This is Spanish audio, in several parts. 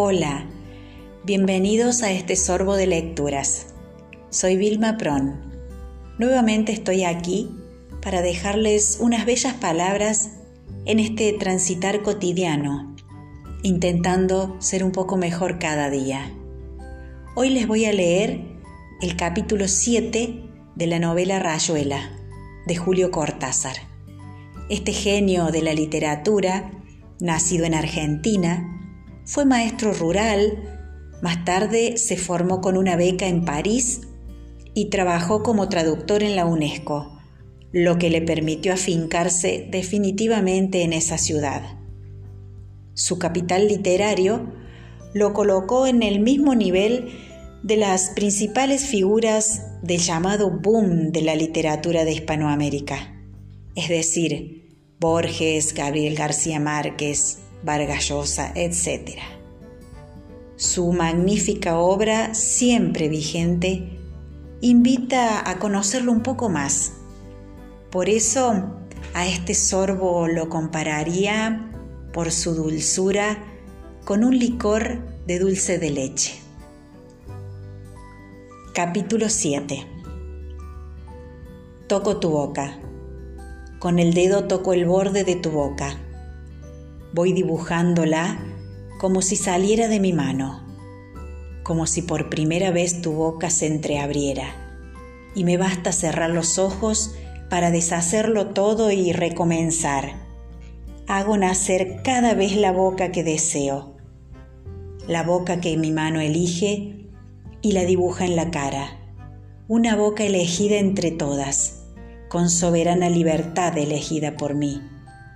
Hola, bienvenidos a este sorbo de lecturas. Soy Vilma Pron. Nuevamente estoy aquí para dejarles unas bellas palabras en este transitar cotidiano, intentando ser un poco mejor cada día. Hoy les voy a leer el capítulo 7 de la novela Rayuela de Julio Cortázar. Este genio de la literatura, nacido en Argentina, fue maestro rural, más tarde se formó con una beca en París y trabajó como traductor en la UNESCO, lo que le permitió afincarse definitivamente en esa ciudad. Su capital literario lo colocó en el mismo nivel de las principales figuras del llamado boom de la literatura de Hispanoamérica, es decir, Borges, Gabriel García Márquez, Vargas Llosa, etc. Su magnífica obra, siempre vigente, invita a conocerlo un poco más. Por eso a este sorbo lo compararía por su dulzura con un licor de dulce de leche. Capítulo 7 Toco tu boca. Con el dedo toco el borde de tu boca Voy dibujándola como si saliera de mi mano, como si por primera vez tu boca se entreabriera, y me basta cerrar los ojos para deshacerlo todo y recomenzar. Hago nacer cada vez la boca que deseo, la boca que mi mano elige y la dibuja en la cara, una boca elegida entre todas, con soberana libertad elegida por mí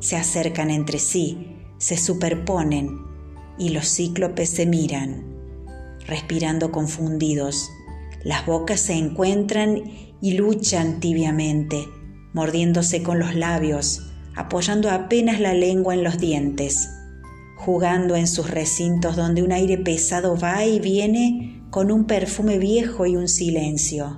se acercan entre sí, se superponen y los cíclopes se miran, respirando confundidos. Las bocas se encuentran y luchan tibiamente, mordiéndose con los labios, apoyando apenas la lengua en los dientes, jugando en sus recintos donde un aire pesado va y viene con un perfume viejo y un silencio.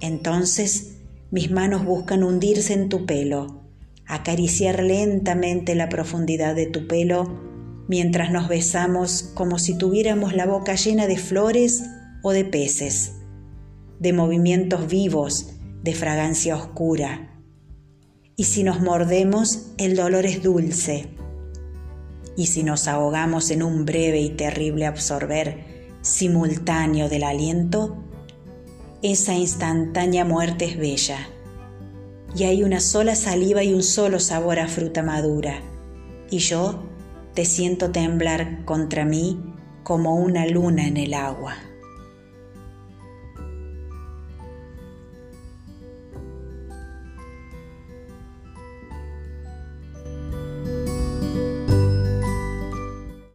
Entonces mis manos buscan hundirse en tu pelo, acariciar lentamente la profundidad de tu pelo mientras nos besamos como si tuviéramos la boca llena de flores o de peces, de movimientos vivos, de fragancia oscura. Y si nos mordemos, el dolor es dulce. Y si nos ahogamos en un breve y terrible absorber simultáneo del aliento, esa instantánea muerte es bella y hay una sola saliva y un solo sabor a fruta madura, y yo te siento temblar contra mí como una luna en el agua.